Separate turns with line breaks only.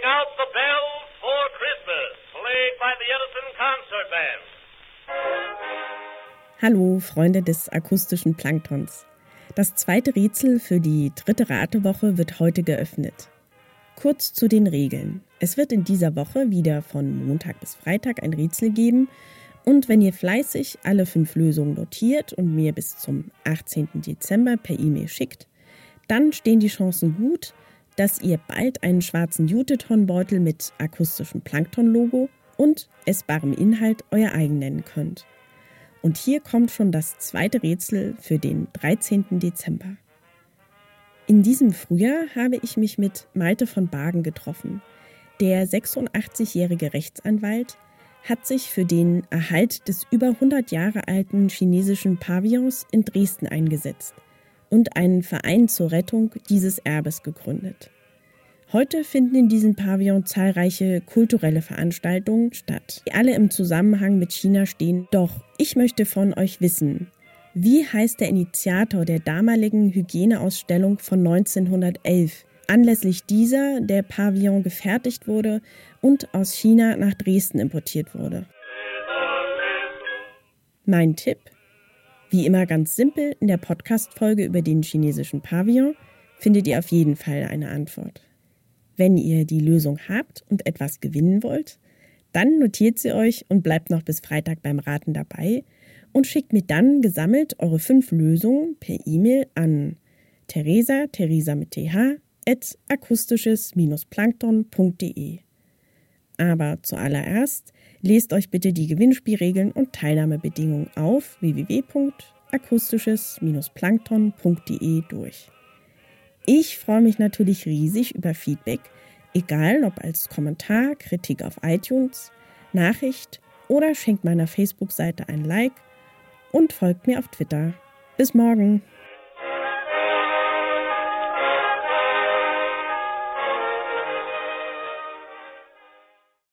Ring out the bells for Christmas, played by the Edison Concert Band.
Hallo, Freunde des akustischen Planktons. Das zweite Rätsel für die dritte Ratewoche wird heute geöffnet. Kurz zu den Regeln. Es wird in dieser Woche wieder von Montag bis Freitag ein Rätsel geben. Und wenn ihr fleißig alle fünf Lösungen notiert und mir bis zum 18. Dezember per E-Mail schickt, dann stehen die Chancen gut, dass ihr bald einen schwarzen Juteton-Beutel mit akustischem Plankton-Logo und essbarem Inhalt euer eigen nennen könnt. Und hier kommt schon das zweite Rätsel für den 13. Dezember. In diesem Frühjahr habe ich mich mit Malte von Bagen getroffen. Der 86-jährige Rechtsanwalt hat sich für den Erhalt des über 100 Jahre alten chinesischen Pavillons in Dresden eingesetzt – und einen Verein zur Rettung dieses Erbes gegründet. Heute finden in diesem Pavillon zahlreiche kulturelle Veranstaltungen statt, die alle im Zusammenhang mit China stehen. Doch ich möchte von euch wissen, wie heißt der Initiator der damaligen Hygieneausstellung von 1911, anlässlich dieser der Pavillon gefertigt wurde und aus China nach Dresden importiert wurde? Mein Tipp, wie immer ganz simpel, in der Podcast-Folge über den chinesischen Pavillon findet ihr auf jeden Fall eine Antwort. Wenn ihr die Lösung habt und etwas gewinnen wollt, dann notiert sie euch und bleibt noch bis Freitag beim Raten dabei und schickt mir dann gesammelt eure fünf Lösungen per E-Mail an Theresa, Theresa mit th, at akustisches-plankton.de. Aber zuallererst lest euch bitte die Gewinnspielregeln und Teilnahmebedingungen auf www.akustisches-plankton.de durch. Ich freue mich natürlich riesig über Feedback, egal ob als Kommentar, Kritik auf iTunes, Nachricht oder schenkt meiner Facebook-Seite ein Like und folgt mir auf Twitter. Bis morgen!